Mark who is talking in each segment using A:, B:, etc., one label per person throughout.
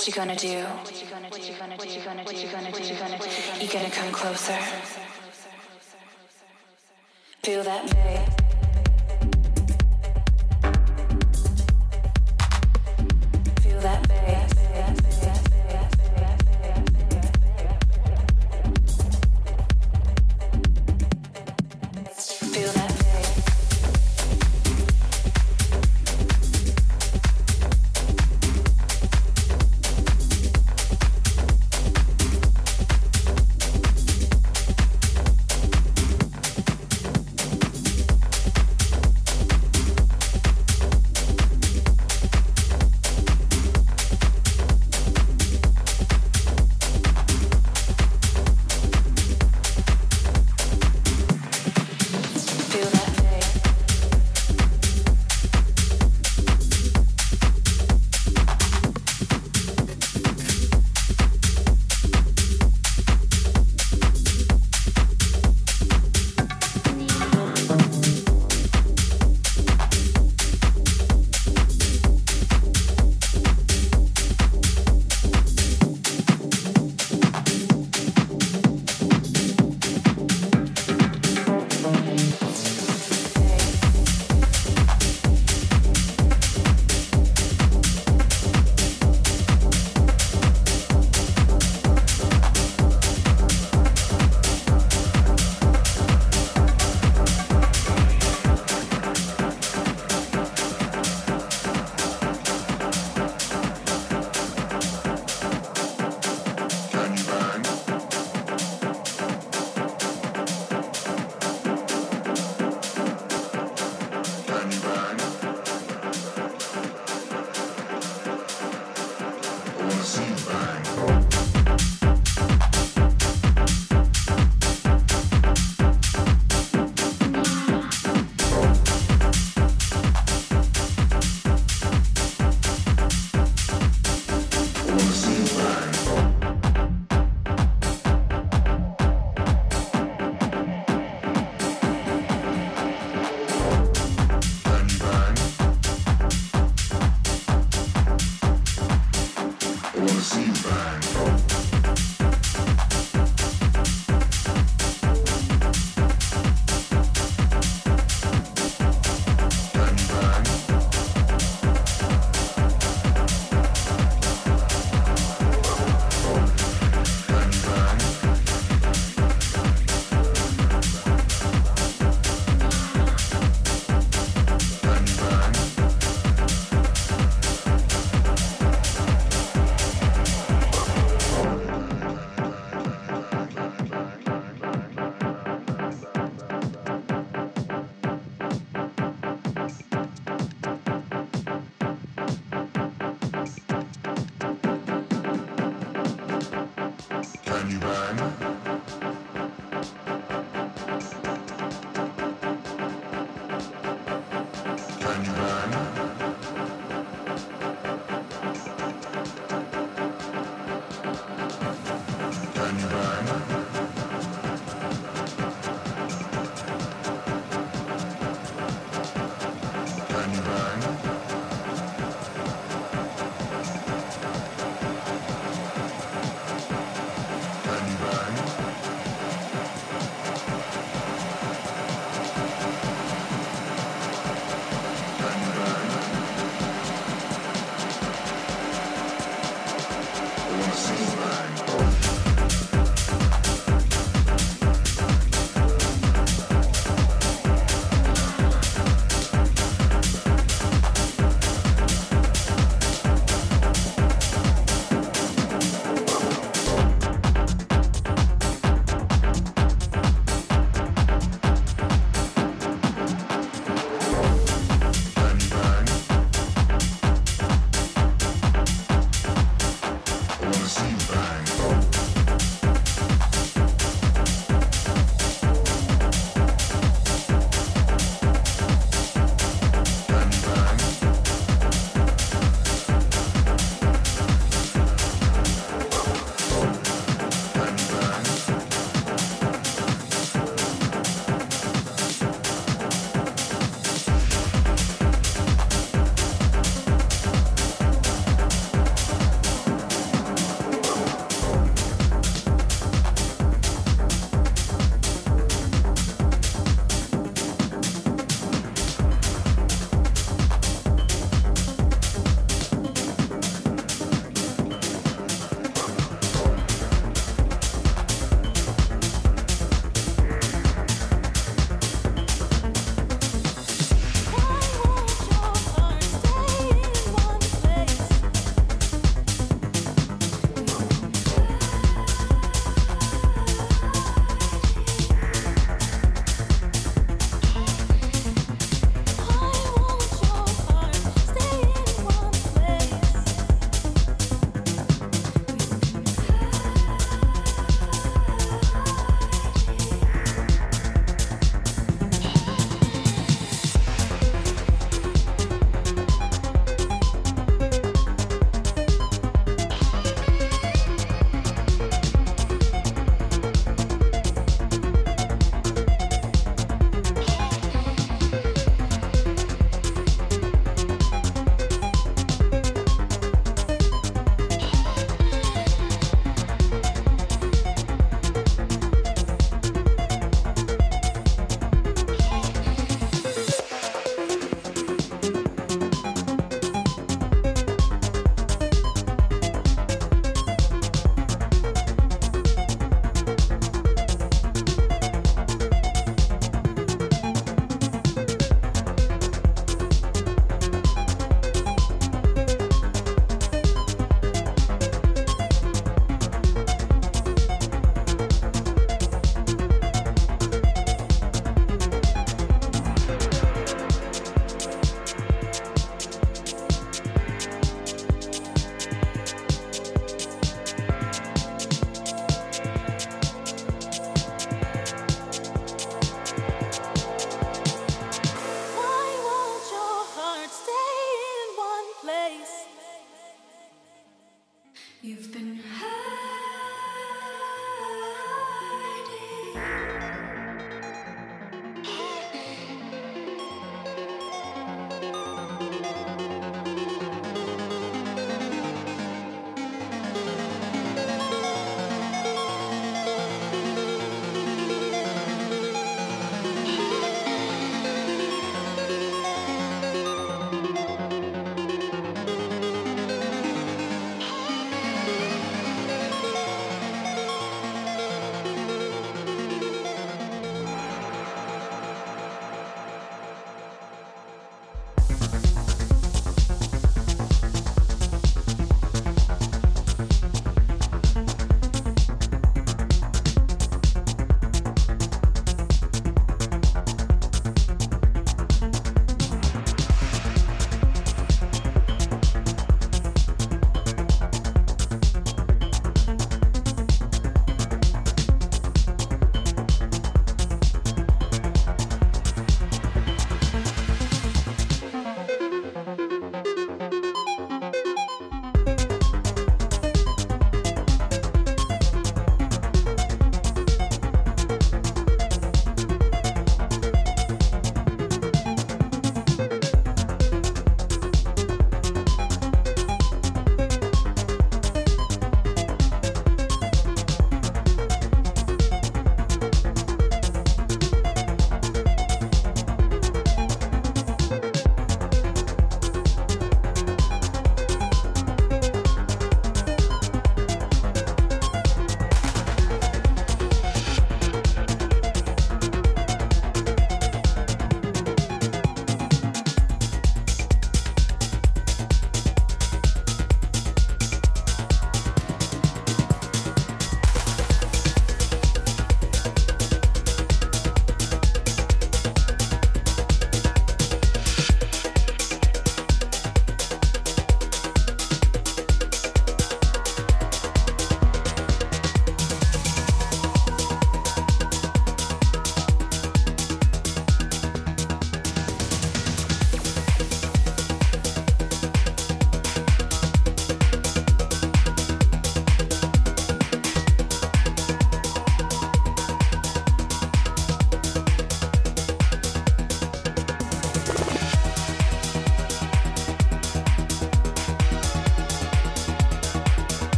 A: what you gonna do?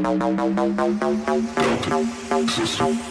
B: Thank you.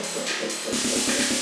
B: よいし
C: ょ。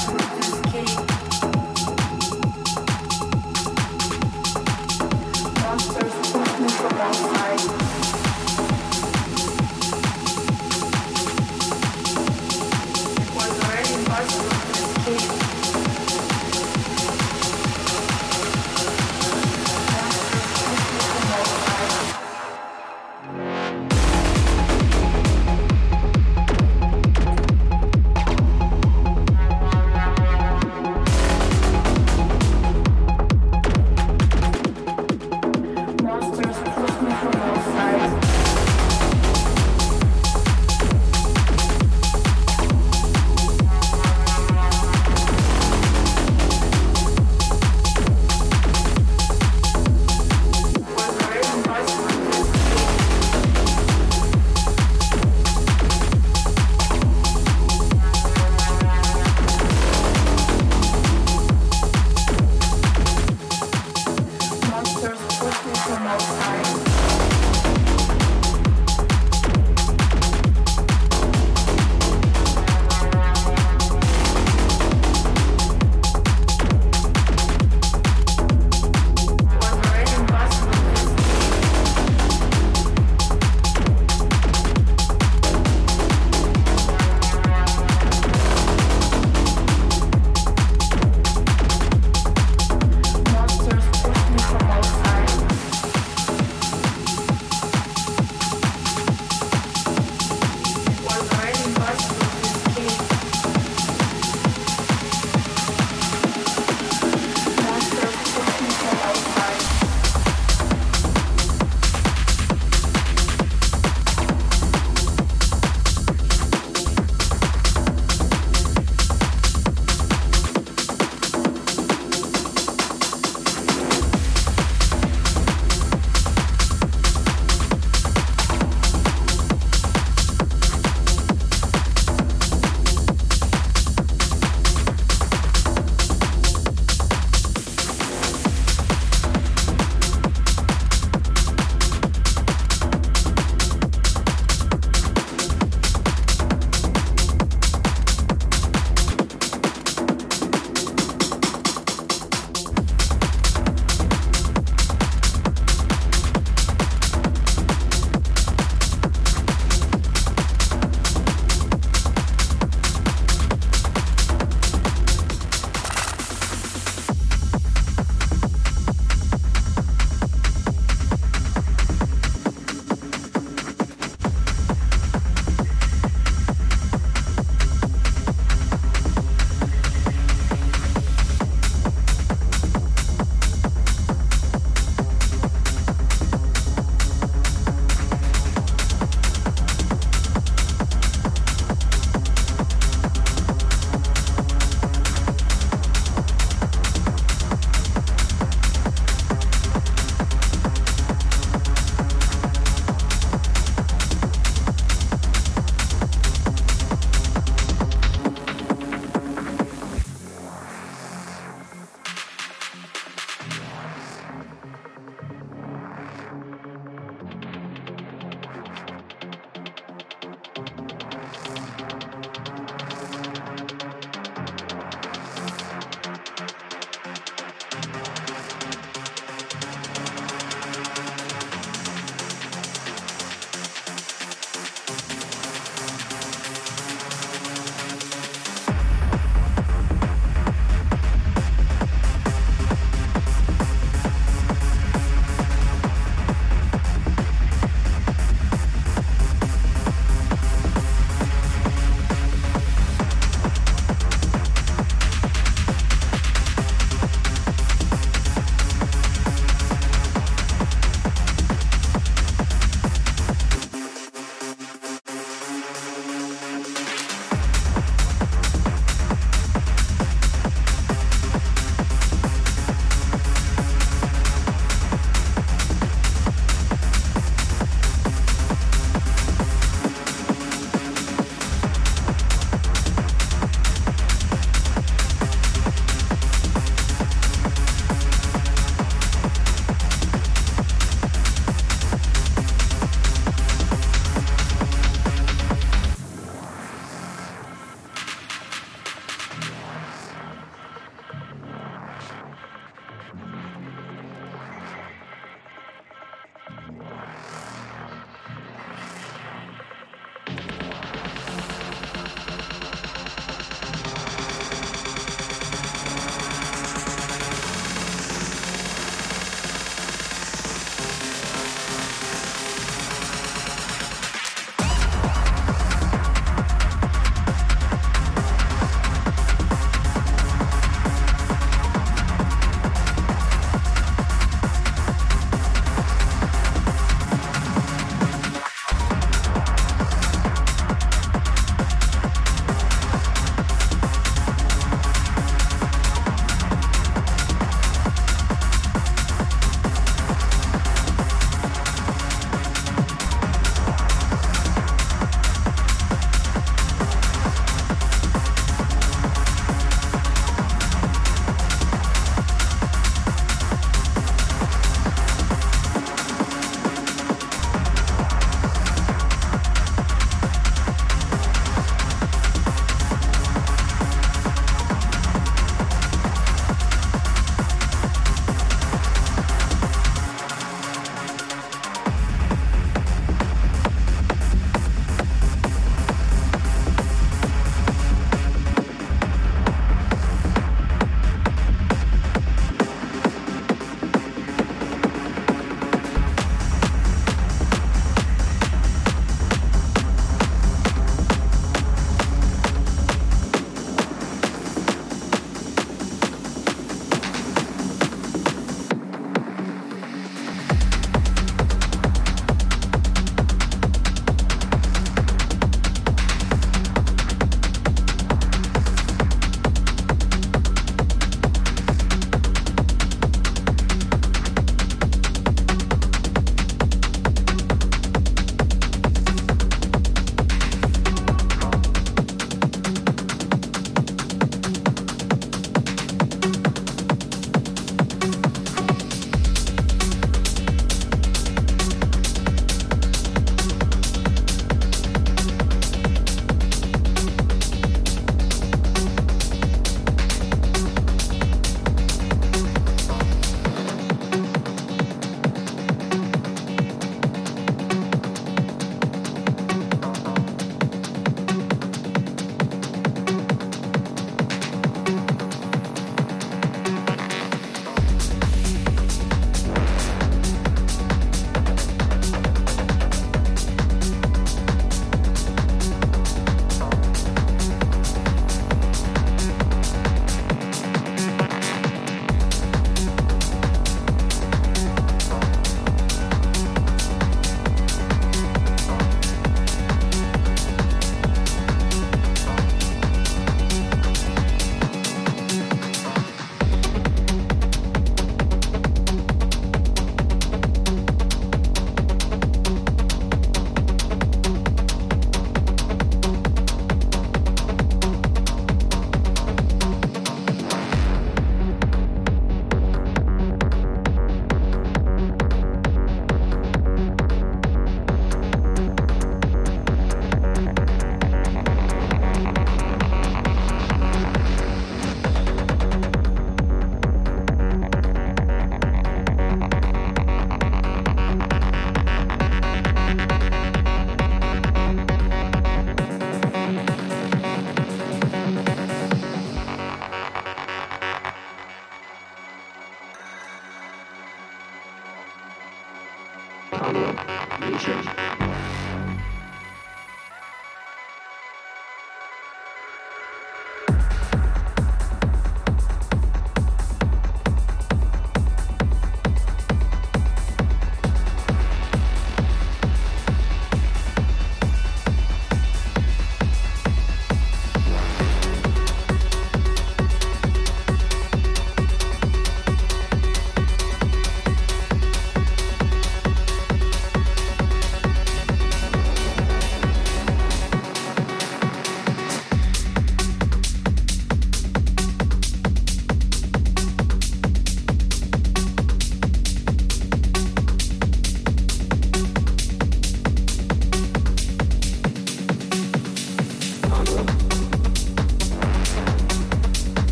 B: Thank you.